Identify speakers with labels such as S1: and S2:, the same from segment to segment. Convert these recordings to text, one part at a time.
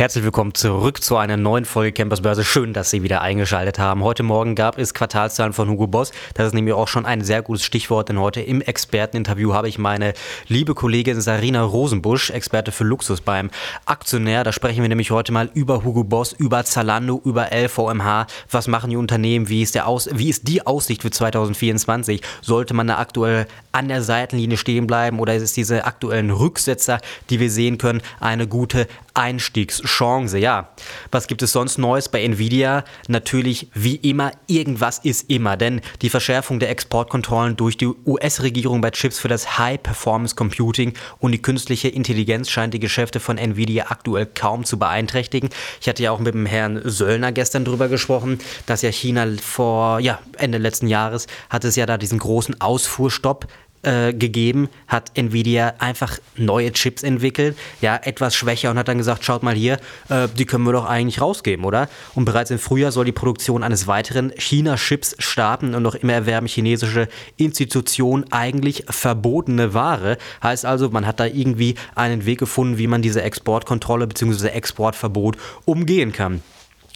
S1: Herzlich willkommen zurück zu einer neuen Folge Campers Börse. Schön, dass Sie wieder eingeschaltet haben. Heute Morgen gab es Quartalszahlen von Hugo Boss. Das ist nämlich auch schon ein sehr gutes Stichwort, denn heute im Experteninterview habe ich meine liebe Kollegin Sarina Rosenbusch, Experte für Luxus beim Aktionär. Da sprechen wir nämlich heute mal über Hugo Boss, über Zalando, über LVMH. Was machen die Unternehmen? Wie ist, der Aus wie ist die Aussicht für 2024? Sollte man da aktuell an der Seitenlinie stehen bleiben oder ist es diese aktuellen Rücksetzer, die wir sehen können, eine gute Einstiegschance. Ja, was gibt es sonst Neues bei Nvidia? Natürlich wie immer, irgendwas ist immer, denn die Verschärfung der Exportkontrollen durch die US-Regierung bei Chips für das High-Performance Computing und die künstliche Intelligenz scheint die Geschäfte von Nvidia aktuell kaum zu beeinträchtigen. Ich hatte ja auch mit dem Herrn Söllner gestern drüber gesprochen, dass ja China vor ja, Ende letzten Jahres hat es ja da diesen großen Ausfuhrstopp äh, gegeben, hat Nvidia einfach neue Chips entwickelt, ja, etwas schwächer und hat dann gesagt, schaut mal hier, äh, die können wir doch eigentlich rausgeben, oder? Und bereits im Frühjahr soll die Produktion eines weiteren China-Chips starten und noch immer erwerben chinesische Institutionen eigentlich verbotene Ware. Heißt also, man hat da irgendwie einen Weg gefunden, wie man diese Exportkontrolle bzw. Exportverbot umgehen kann.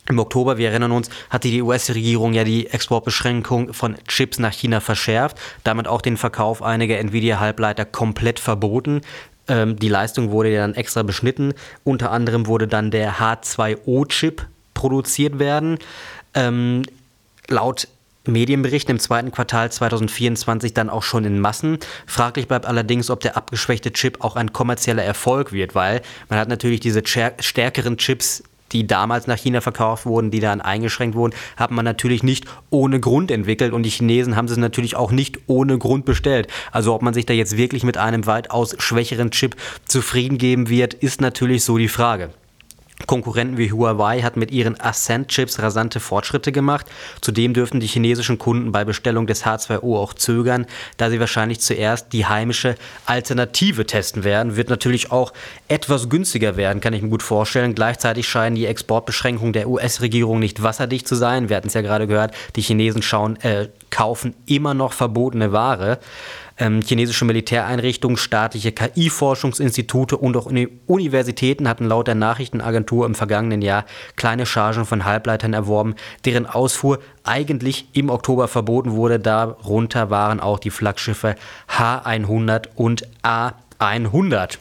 S1: Im Oktober, wir erinnern uns, hatte die US-Regierung ja die Exportbeschränkung von Chips nach China verschärft, damit auch den Verkauf einiger Nvidia-Halbleiter komplett verboten. Ähm, die Leistung wurde ja dann extra beschnitten. Unter anderem wurde dann der H2O-Chip produziert werden. Ähm, laut Medienberichten im zweiten Quartal 2024 dann auch schon in Massen. Fraglich bleibt allerdings, ob der abgeschwächte Chip auch ein kommerzieller Erfolg wird, weil man hat natürlich diese stärkeren Chips die damals nach China verkauft wurden, die dann eingeschränkt wurden, hat man natürlich nicht ohne Grund entwickelt und die Chinesen haben sie natürlich auch nicht ohne Grund bestellt. Also ob man sich da jetzt wirklich mit einem weitaus schwächeren Chip zufrieden geben wird, ist natürlich so die Frage. Konkurrenten wie Huawei hat mit ihren Ascent-Chips rasante Fortschritte gemacht. Zudem dürften die chinesischen Kunden bei Bestellung des H2O auch zögern, da sie wahrscheinlich zuerst die heimische Alternative testen werden. Wird natürlich auch etwas günstiger werden, kann ich mir gut vorstellen. Gleichzeitig scheinen die Exportbeschränkungen der US-Regierung nicht wasserdicht zu sein. Wir hatten es ja gerade gehört, die Chinesen schauen, äh, kaufen immer noch verbotene Ware ähm, chinesische Militäreinrichtungen, staatliche KI-Forschungsinstitute und auch Universitäten hatten laut der Nachrichtenagentur im vergangenen Jahr kleine Chargen von Halbleitern erworben, deren Ausfuhr eigentlich im Oktober verboten wurde. Darunter waren auch die Flaggschiffe H100 und A100.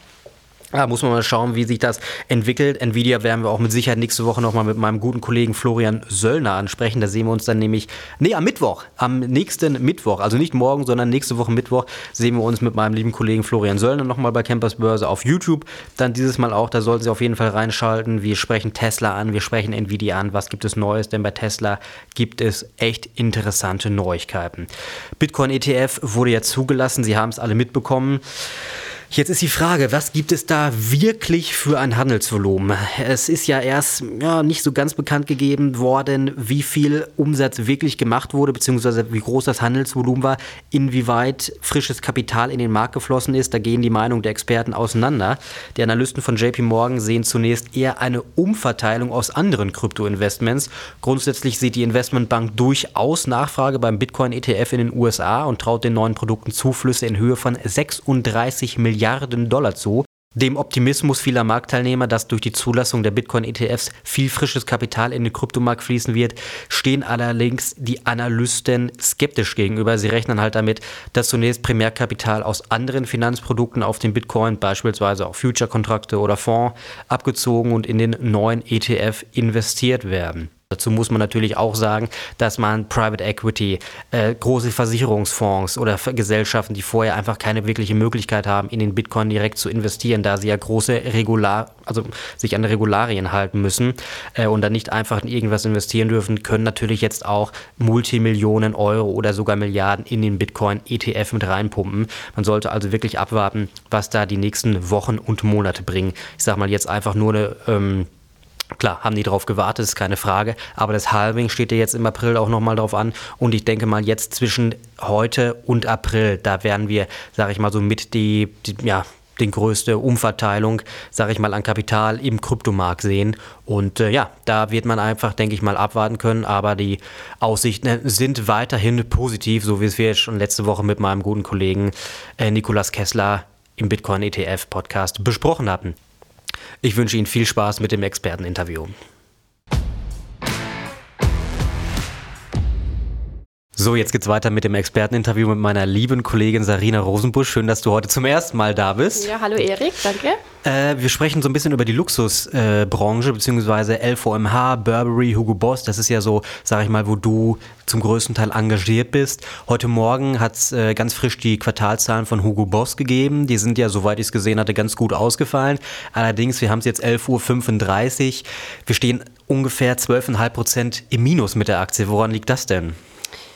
S1: Ja, muss man mal schauen, wie sich das entwickelt. Nvidia werden wir auch mit Sicherheit nächste Woche nochmal mit meinem guten Kollegen Florian Söllner ansprechen. Da sehen wir uns dann nämlich, nee, am Mittwoch, am nächsten Mittwoch, also nicht morgen, sondern nächste Woche Mittwoch, sehen wir uns mit meinem lieben Kollegen Florian Söllner nochmal bei Campers Börse auf YouTube. Dann dieses Mal auch, da sollten Sie auf jeden Fall reinschalten. Wir sprechen Tesla an, wir sprechen Nvidia an. Was gibt es Neues? Denn bei Tesla gibt es echt interessante Neuigkeiten. Bitcoin ETF wurde ja zugelassen, Sie haben es alle mitbekommen. Jetzt ist die Frage, was gibt es da wirklich für ein Handelsvolumen? Es ist ja erst ja, nicht so ganz bekannt gegeben worden, wie viel Umsatz wirklich gemacht wurde, beziehungsweise wie groß das Handelsvolumen war, inwieweit frisches Kapital in den Markt geflossen ist. Da gehen die Meinungen der Experten auseinander. Die Analysten von JP Morgan sehen zunächst eher eine Umverteilung aus anderen Krypto-Investments. Grundsätzlich sieht die Investmentbank durchaus Nachfrage beim Bitcoin-ETF in den USA und traut den neuen Produkten Zuflüsse in Höhe von 36 Milliarden Milliarden Dollar zu. Dem Optimismus vieler Marktteilnehmer, dass durch die Zulassung der Bitcoin-ETFs viel frisches Kapital in den Kryptomarkt fließen wird, stehen allerdings die Analysten skeptisch gegenüber. Sie rechnen halt damit, dass zunächst Primärkapital aus anderen Finanzprodukten auf den Bitcoin, beispielsweise auch Future-Kontrakte oder Fonds, abgezogen und in den neuen ETF investiert werden. Dazu muss man natürlich auch sagen, dass man Private Equity, äh, große Versicherungsfonds oder Gesellschaften, die vorher einfach keine wirkliche Möglichkeit haben, in den Bitcoin direkt zu investieren, da sie ja große Regular, also sich an Regularien halten müssen äh, und dann nicht einfach in irgendwas investieren dürfen, können natürlich jetzt auch Multimillionen Euro oder sogar Milliarden in den Bitcoin ETF mit reinpumpen. Man sollte also wirklich abwarten, was da die nächsten Wochen und Monate bringen. Ich sage mal jetzt einfach nur eine ähm, Klar, haben die darauf gewartet, ist keine Frage. Aber das Halving steht ja jetzt im April auch nochmal drauf an. Und ich denke mal, jetzt zwischen heute und April, da werden wir, sage ich mal, so mit die, die ja, die größte Umverteilung, sage ich mal, an Kapital im Kryptomarkt sehen. Und äh, ja, da wird man einfach, denke ich mal, abwarten können. Aber die Aussichten sind weiterhin positiv, so wie es wir schon letzte Woche mit meinem guten Kollegen äh, Nikolas Kessler im Bitcoin ETF Podcast besprochen hatten. Ich wünsche Ihnen viel Spaß mit dem Experteninterview. So, jetzt geht's weiter mit dem Experteninterview mit meiner lieben Kollegin Sarina Rosenbusch. Schön, dass du heute zum ersten Mal da bist.
S2: Ja, hallo Erik, danke.
S1: Äh, wir sprechen so ein bisschen über die Luxusbranche, äh, beziehungsweise LVMH, Burberry, Hugo Boss. Das ist ja so, sag ich mal, wo du zum größten Teil engagiert bist. Heute Morgen hat's äh, ganz frisch die Quartalzahlen von Hugo Boss gegeben. Die sind ja, soweit ich es gesehen hatte, ganz gut ausgefallen. Allerdings, wir haben es jetzt 11.35 Uhr. Wir stehen ungefähr 12,5 Prozent im Minus mit der Aktie. Woran liegt das denn?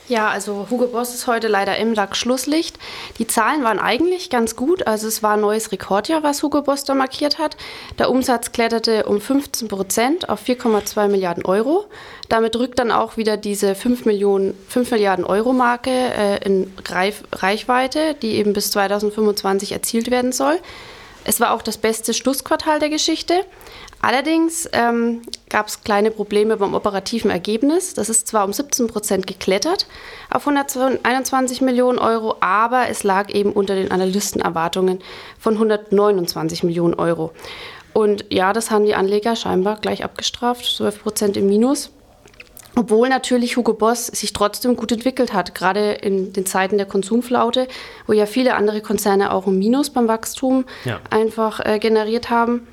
S2: Ja, also Hugo Boss ist heute leider im Lack Schlusslicht. Die Zahlen waren eigentlich ganz gut. Also es war ein neues Rekordjahr, was Hugo Boss da markiert hat. Der Umsatz kletterte um 15 Prozent auf 4,2 Milliarden Euro. Damit rückt dann auch wieder diese 5, Millionen, 5 Milliarden Euro Marke äh, in Reif Reichweite, die eben bis 2025 erzielt werden soll. Es war auch das beste Schlussquartal der Geschichte. Allerdings ähm, gab es kleine Probleme beim operativen Ergebnis. Das ist zwar um 17 Prozent geklettert auf 121 Millionen Euro, aber es lag eben unter den Analystenerwartungen von 129 Millionen Euro. Und ja, das haben die Anleger scheinbar gleich abgestraft, 12 Prozent im Minus. Obwohl natürlich Hugo Boss sich trotzdem gut entwickelt hat, gerade in den Zeiten der Konsumflaute, wo ja viele andere Konzerne auch ein Minus beim Wachstum ja. einfach äh, generiert haben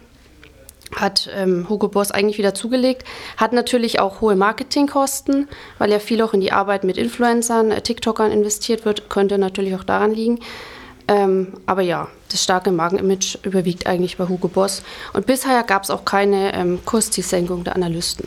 S2: hat ähm, Hugo Boss eigentlich wieder zugelegt, hat natürlich auch hohe Marketingkosten, weil ja viel auch in die Arbeit mit Influencern, äh, TikTokern investiert wird, könnte natürlich auch daran liegen. Ähm, aber ja, das starke Markenimage überwiegt eigentlich bei Hugo Boss. Und bisher gab es auch keine ähm, Kurszielsenkung der Analysten.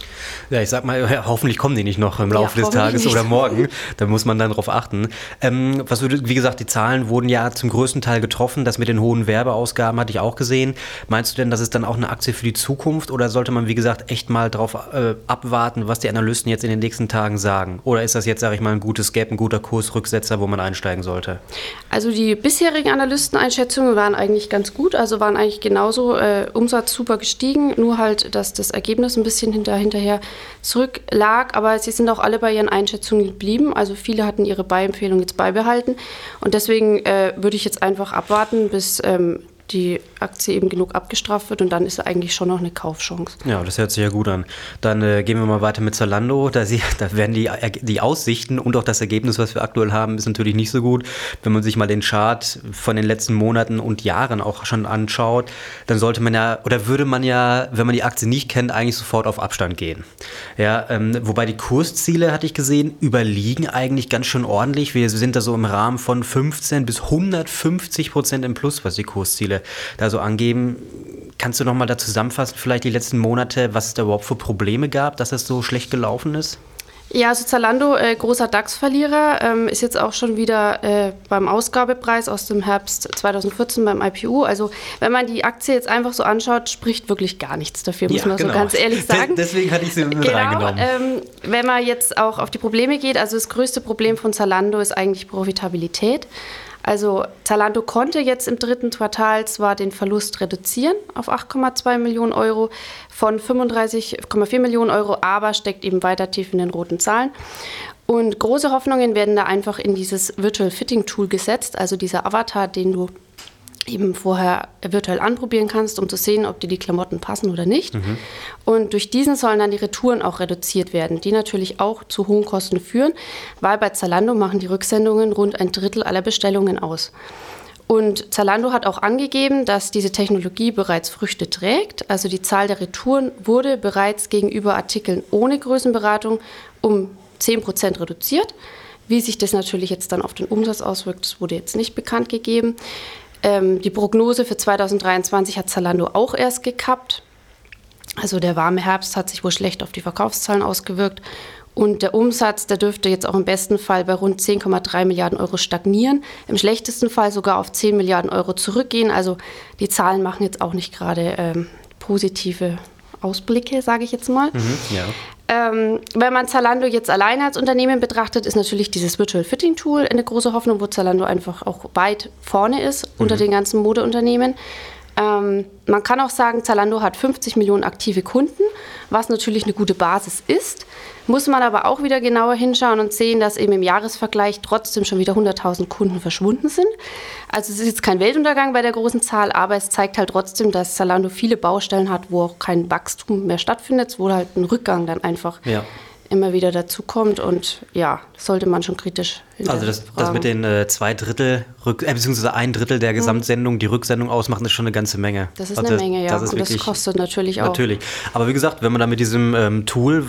S1: Ja, ich sag mal, ja, hoffentlich kommen die nicht noch im Laufe ja, des Tages nicht. oder morgen. Da muss man dann drauf achten. Ähm, was würde, wie gesagt, die Zahlen wurden ja zum größten Teil getroffen. Das mit den hohen Werbeausgaben hatte ich auch gesehen. Meinst du denn, das ist dann auch eine Aktie für die Zukunft oder sollte man, wie gesagt, echt mal drauf äh, abwarten, was die Analysten jetzt in den nächsten Tagen sagen? Oder ist das jetzt, sage ich mal, ein gutes Gap, ein guter Kursrücksetzer, wo man einsteigen sollte?
S2: Also die bisherigen Analysteneinschätzungen waren eigentlich ganz gut, also waren eigentlich genauso äh, Umsatz super gestiegen, nur halt, dass das Ergebnis ein bisschen hinter, hinterher zurücklag, aber sie sind auch alle bei ihren Einschätzungen geblieben, also viele hatten ihre Beiempfehlung jetzt beibehalten und deswegen äh, würde ich jetzt einfach abwarten, bis ähm, die Aktie eben genug abgestraft wird und dann ist eigentlich schon noch eine Kaufchance.
S1: Ja, das hört sich ja gut an. Dann äh, gehen wir mal weiter mit Zalando. Da, sie, da werden die, die Aussichten und auch das Ergebnis, was wir aktuell haben, ist natürlich nicht so gut. Wenn man sich mal den Chart von den letzten Monaten und Jahren auch schon anschaut, dann sollte man ja, oder würde man ja, wenn man die Aktie nicht kennt, eigentlich sofort auf Abstand gehen. Ja, ähm, wobei die Kursziele, hatte ich gesehen, überliegen eigentlich ganz schön ordentlich. Wir sind da so im Rahmen von 15 bis 150 Prozent im Plus, was die Kursziele da so angeben. Kannst du noch mal da zusammenfassen, vielleicht die letzten Monate, was es da überhaupt für Probleme gab, dass es so schlecht gelaufen ist?
S2: Ja, also Zalando, äh, großer DAX-Verlierer, ähm, ist jetzt auch schon wieder äh, beim Ausgabepreis aus dem Herbst 2014 beim IPO. Also wenn man die Aktie jetzt einfach so anschaut, spricht wirklich gar nichts dafür, muss ja, man genau. so ganz ehrlich sagen.
S1: Deswegen hatte ich sie mit
S2: genau, reingenommen. Ähm, wenn man jetzt auch auf die Probleme geht, also das größte Problem von Zalando ist eigentlich Profitabilität. Also Zalando konnte jetzt im dritten Quartal zwar den Verlust reduzieren auf 8,2 Millionen Euro von 35,4 Millionen Euro, aber steckt eben weiter tief in den roten Zahlen. Und große Hoffnungen werden da einfach in dieses Virtual Fitting Tool gesetzt, also dieser Avatar, den du eben vorher virtuell anprobieren kannst, um zu sehen, ob dir die Klamotten passen oder nicht. Mhm. Und durch diesen sollen dann die Retouren auch reduziert werden, die natürlich auch zu hohen Kosten führen, weil bei Zalando machen die Rücksendungen rund ein Drittel aller Bestellungen aus. Und Zalando hat auch angegeben, dass diese Technologie bereits Früchte trägt. Also die Zahl der Retouren wurde bereits gegenüber Artikeln ohne Größenberatung um 10 Prozent reduziert. Wie sich das natürlich jetzt dann auf den Umsatz auswirkt, das wurde jetzt nicht bekannt gegeben. Ähm, die Prognose für 2023 hat Zalando auch erst gekappt. Also der warme Herbst hat sich wohl schlecht auf die Verkaufszahlen ausgewirkt. Und der Umsatz, der dürfte jetzt auch im besten Fall bei rund 10,3 Milliarden Euro stagnieren, im schlechtesten Fall sogar auf 10 Milliarden Euro zurückgehen. Also die Zahlen machen jetzt auch nicht gerade ähm, positive Ausblicke, sage ich jetzt mal. Mhm, ja. Ähm, wenn man Zalando jetzt alleine als Unternehmen betrachtet, ist natürlich dieses Virtual Fitting Tool eine große Hoffnung, wo Zalando einfach auch weit vorne ist mhm. unter den ganzen Modeunternehmen. Ähm, man kann auch sagen, Zalando hat 50 Millionen aktive Kunden, was natürlich eine gute Basis ist. Muss man aber auch wieder genauer hinschauen und sehen, dass eben im Jahresvergleich trotzdem schon wieder 100.000 Kunden verschwunden sind. Also es ist jetzt kein Weltuntergang bei der großen Zahl, aber es zeigt halt trotzdem, dass Zalando viele Baustellen hat, wo auch kein Wachstum mehr stattfindet, wo halt ein Rückgang dann einfach ja. immer wieder dazukommt. Und ja, sollte man schon kritisch
S1: also das, das mit den äh, zwei Drittel, Rück, äh, beziehungsweise ein Drittel der hm. Gesamtsendung, die Rücksendung ausmachen, ist schon eine ganze Menge.
S2: Das ist
S1: also
S2: eine Menge, ja.
S1: Das
S2: und wirklich, das kostet natürlich auch.
S1: Natürlich. Aber wie gesagt, wenn man da mit diesem ähm, Tool,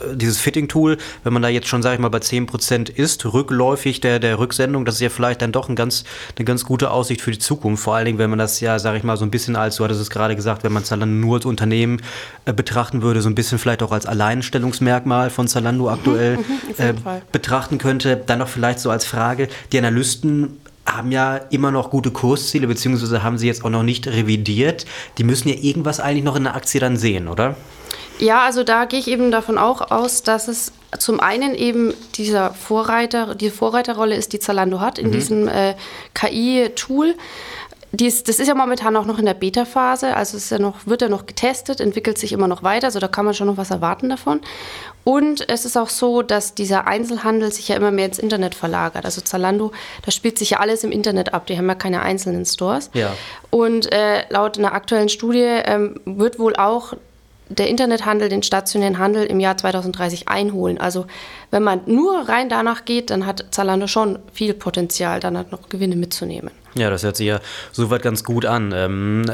S1: äh, dieses Fitting-Tool, wenn man da jetzt schon, sage ich mal, bei 10% ist, rückläufig der, der Rücksendung, das ist ja vielleicht dann doch ein ganz, eine ganz gute Aussicht für die Zukunft. Vor allen Dingen, wenn man das ja, sage ich mal, so ein bisschen als, du hattest es gerade gesagt, wenn man Zalando nur als Unternehmen äh, betrachten würde, so ein bisschen vielleicht auch als Alleinstellungsmerkmal von Zalando aktuell mhm, mhm, äh, betrachten könnte, dann noch vielleicht so als Frage, die Analysten haben ja immer noch gute Kursziele, beziehungsweise haben sie jetzt auch noch nicht revidiert. Die müssen ja irgendwas eigentlich noch in der Aktie dann sehen, oder?
S2: Ja, also da gehe ich eben davon auch aus, dass es zum einen eben dieser Vorreiter, die Vorreiterrolle ist, die Zalando hat in mhm. diesem äh, KI-Tool. Dies, das ist ja momentan auch noch in der Beta-Phase, also es ja noch, wird ja noch getestet, entwickelt sich immer noch weiter, also da kann man schon noch was erwarten davon. Und es ist auch so, dass dieser Einzelhandel sich ja immer mehr ins Internet verlagert. Also Zalando, da spielt sich ja alles im Internet ab, die haben ja keine einzelnen Stores. Ja. Und äh, laut einer aktuellen Studie ähm, wird wohl auch der Internethandel den stationären Handel im Jahr 2030 einholen. Also wenn man nur rein danach geht, dann hat Zalando schon viel Potenzial, dann halt noch Gewinne mitzunehmen.
S1: Ja, das hört sich ja soweit ganz gut an. Ähm,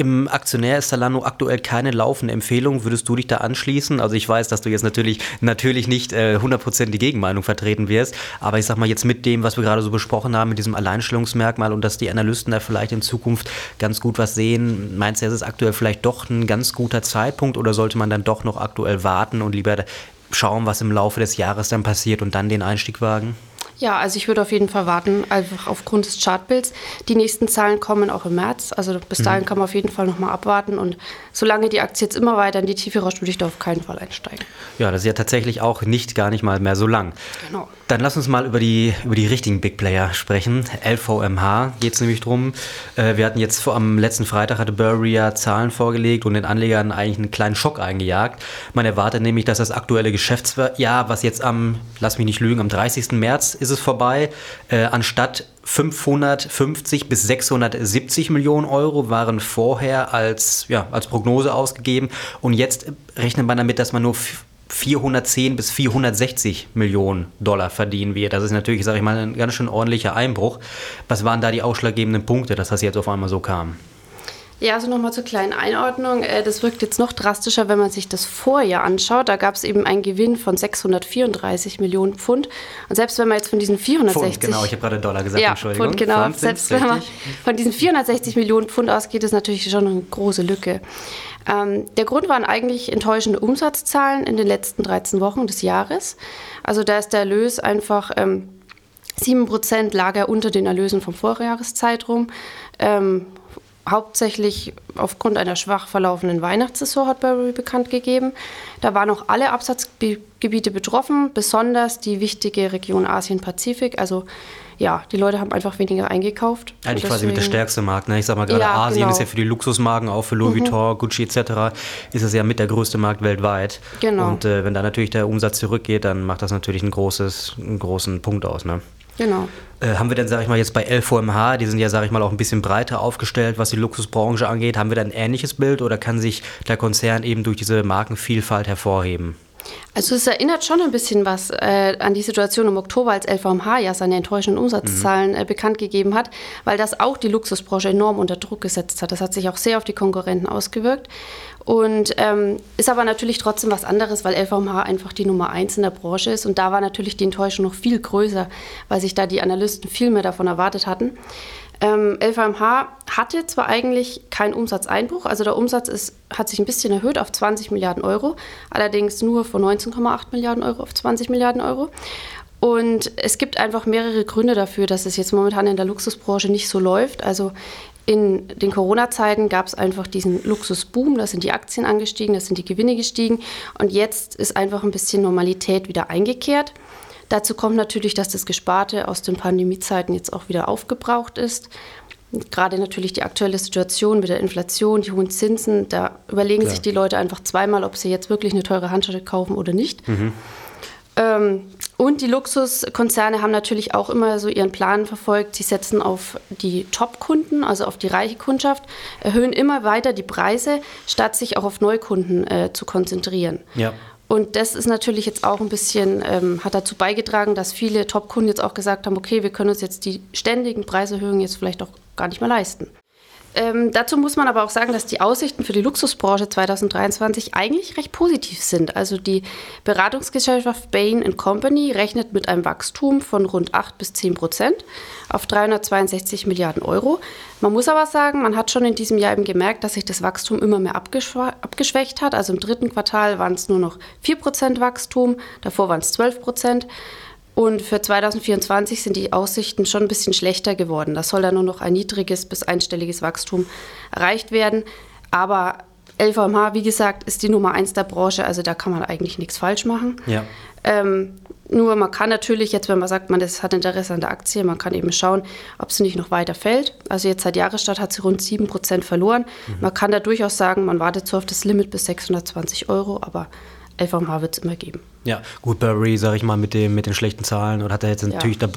S1: im Aktionär ist Zalando aktuell keine laufende Empfehlung. Würdest du dich da anschließen? Also ich weiß, dass du jetzt natürlich, natürlich nicht äh, 100% die Gegenmeinung vertreten wirst, aber ich sag mal jetzt mit dem, was wir gerade so besprochen haben, mit diesem Alleinstellungsmerkmal und dass die Analysten da vielleicht in Zukunft ganz gut was sehen, meinst du, ist aktuell vielleicht doch ein ganz guter Zeitpunkt oder sollte man dann doch noch aktuell warten und lieber schauen, was im Laufe des Jahres dann passiert und dann den Einstieg wagen?
S2: Ja, also ich würde auf jeden Fall warten, einfach aufgrund des Chartbilds. Die nächsten Zahlen kommen auch im März. Also bis dahin mhm. kann man auf jeden Fall nochmal abwarten. Und solange die Aktie jetzt immer weiter in die Tiefe rauscht, würde ich da auf keinen Fall einsteigen.
S1: Ja, das ist ja tatsächlich auch nicht gar nicht mal mehr so lang. Genau. Dann lass uns mal über die, über die richtigen Big Player sprechen. LVMH geht es nämlich drum. Äh, wir hatten jetzt vor, am letzten Freitag hatte Burberry ja Zahlen vorgelegt und den Anlegern eigentlich einen kleinen Schock eingejagt. Man erwartet nämlich, dass das aktuelle Geschäftsjahr, was jetzt am, lass mich nicht lügen, am 30. März ist, ist es vorbei. Äh, anstatt 550 bis 670 Millionen Euro waren vorher als, ja, als Prognose ausgegeben. Und jetzt rechnet man damit, dass man nur 410 bis 460 Millionen Dollar verdienen wird. Das ist natürlich, sage ich mal, ein ganz schön ordentlicher Einbruch. Was waren da die ausschlaggebenden Punkte, dass das jetzt auf einmal so kam?
S2: Ja, also nochmal zur kleinen Einordnung. Äh, das wirkt jetzt noch drastischer, wenn man sich das Vorjahr anschaut. Da gab es eben einen Gewinn von 634 Millionen Pfund. Und selbst wenn man jetzt von diesen 460... Pfund,
S1: genau, ich habe gerade Dollar gesagt,
S2: ja,
S1: Entschuldigung.
S2: Pfund, genau. Pfund selbst wenn man von diesen 460 Millionen Pfund ausgeht, ist natürlich schon eine große Lücke. Ähm, der Grund waren eigentlich enttäuschende Umsatzzahlen in den letzten 13 Wochen des Jahres. Also da ist der Erlös einfach... Ähm, 7% lag er unter den Erlösen vom Vorjahreszeitraum. Ähm, hauptsächlich aufgrund einer schwach verlaufenden Weihnachtssaison hat Burberry bekannt gegeben. Da waren auch alle Absatzgebiete betroffen, besonders die wichtige Region Asien-Pazifik. Also ja, die Leute haben einfach weniger eingekauft.
S1: Eigentlich quasi mit der stärkste Markt. Ne? Ich sag mal gerade, ja, Asien genau. ist ja für die Luxusmarken, auch für Louis mhm. Vuitton, Gucci etc., ist es ja mit der größte Markt weltweit. Genau. Und äh, wenn da natürlich der Umsatz zurückgeht, dann macht das natürlich ein großes, einen großen Punkt aus. Ne?
S2: Genau.
S1: Äh, haben wir denn, sag ich mal, jetzt bei LVMH, die sind ja, sag ich mal, auch ein bisschen breiter aufgestellt, was die Luxusbranche angeht, haben wir da ein ähnliches Bild oder kann sich der Konzern eben durch diese Markenvielfalt hervorheben?
S2: Also es erinnert schon ein bisschen was äh, an die Situation im Oktober, als LVMH ja seine enttäuschenden Umsatzzahlen äh, bekannt gegeben hat, weil das auch die Luxusbranche enorm unter Druck gesetzt hat. Das hat sich auch sehr auf die Konkurrenten ausgewirkt. Und ähm, ist aber natürlich trotzdem was anderes, weil LVMH einfach die Nummer eins in der Branche ist. Und da war natürlich die Enttäuschung noch viel größer, weil sich da die Analysten viel mehr davon erwartet hatten. Ähm, LVMH hatte zwar eigentlich keinen Umsatzeinbruch, also der Umsatz ist, hat sich ein bisschen erhöht auf 20 Milliarden Euro, allerdings nur von 19,8 Milliarden Euro auf 20 Milliarden Euro. Und es gibt einfach mehrere Gründe dafür, dass es jetzt momentan in der Luxusbranche nicht so läuft. Also in den Corona-Zeiten gab es einfach diesen Luxusboom, da sind die Aktien angestiegen, da sind die Gewinne gestiegen und jetzt ist einfach ein bisschen Normalität wieder eingekehrt. Dazu kommt natürlich, dass das Gesparte aus den Pandemiezeiten jetzt auch wieder aufgebraucht ist. Gerade natürlich die aktuelle Situation mit der Inflation, die hohen Zinsen, da überlegen Klar. sich die Leute einfach zweimal, ob sie jetzt wirklich eine teure Handtasche kaufen oder nicht. Mhm. Ähm, und die Luxuskonzerne haben natürlich auch immer so ihren Plan verfolgt. Sie setzen auf die Top-Kunden, also auf die reiche Kundschaft, erhöhen immer weiter die Preise, statt sich auch auf Neukunden äh, zu konzentrieren. Ja. Und das ist natürlich jetzt auch ein bisschen, ähm, hat dazu beigetragen, dass viele Top-Kunden jetzt auch gesagt haben, okay, wir können uns jetzt die ständigen Preiserhöhungen jetzt vielleicht auch gar nicht mehr leisten. Ähm, dazu muss man aber auch sagen, dass die Aussichten für die Luxusbranche 2023 eigentlich recht positiv sind. Also die Beratungsgesellschaft Bain Company rechnet mit einem Wachstum von rund 8 bis 10 Prozent auf 362 Milliarden Euro. Man muss aber sagen, man hat schon in diesem Jahr eben gemerkt, dass sich das Wachstum immer mehr abgeschwächt hat. Also im dritten Quartal waren es nur noch 4 Prozent Wachstum, davor waren es 12 Prozent. Und für 2024 sind die Aussichten schon ein bisschen schlechter geworden. Da soll dann nur noch ein niedriges bis einstelliges Wachstum erreicht werden. Aber LVMH, wie gesagt, ist die Nummer eins der Branche, also da kann man eigentlich nichts falsch machen. Ja. Ähm, nur man kann natürlich jetzt, wenn man sagt, man das hat Interesse an der Aktie, man kann eben schauen, ob sie nicht noch weiter fällt. Also jetzt seit Jahresstart hat sie rund 7% verloren. Mhm. Man kann da durchaus sagen, man wartet so auf das Limit bis 620 Euro, aber LVMH wird es immer geben.
S1: Ja, gut, Burberry, sage ich mal, mit, dem, mit den schlechten Zahlen und hat er jetzt natürlich ja.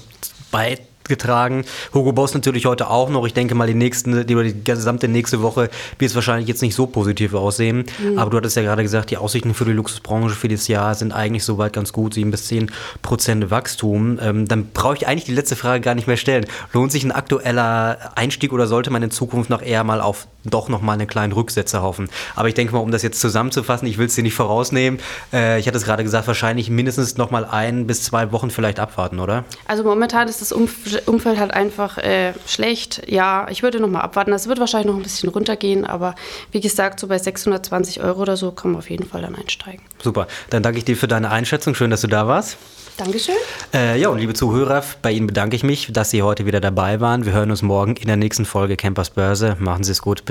S1: dabei getragen. Hugo Boss natürlich heute auch noch. Ich denke mal, die nächsten, die, gesamte nächste Woche wird es wahrscheinlich jetzt nicht so positiv aussehen. Mhm. Aber du hattest ja gerade gesagt, die Aussichten für die Luxusbranche für dieses Jahr sind eigentlich soweit ganz gut, 7 bis 10 Prozent Wachstum. Ähm, dann brauche ich eigentlich die letzte Frage gar nicht mehr stellen. Lohnt sich ein aktueller Einstieg oder sollte man in Zukunft noch eher mal auf doch noch mal einen kleinen Rücksetzer hoffen? Aber ich denke mal, um das jetzt zusammenzufassen, ich will es dir nicht vorausnehmen. Äh, ich hatte es gerade gesagt, wahrscheinlich mindestens noch mal ein bis zwei Wochen vielleicht abwarten, oder?
S2: Also momentan ist das Umfeld Umfeld halt einfach äh, schlecht. Ja, ich würde noch mal abwarten. Das wird wahrscheinlich noch ein bisschen runtergehen, aber wie gesagt, so bei 620 Euro oder so kann man auf jeden Fall dann einsteigen.
S1: Super. Dann danke ich dir für deine Einschätzung. Schön, dass du da warst.
S2: Dankeschön.
S1: Äh, ja, und liebe Zuhörer, bei Ihnen bedanke ich mich, dass Sie heute wieder dabei waren. Wir hören uns morgen in der nächsten Folge Campers Börse. Machen Sie es gut.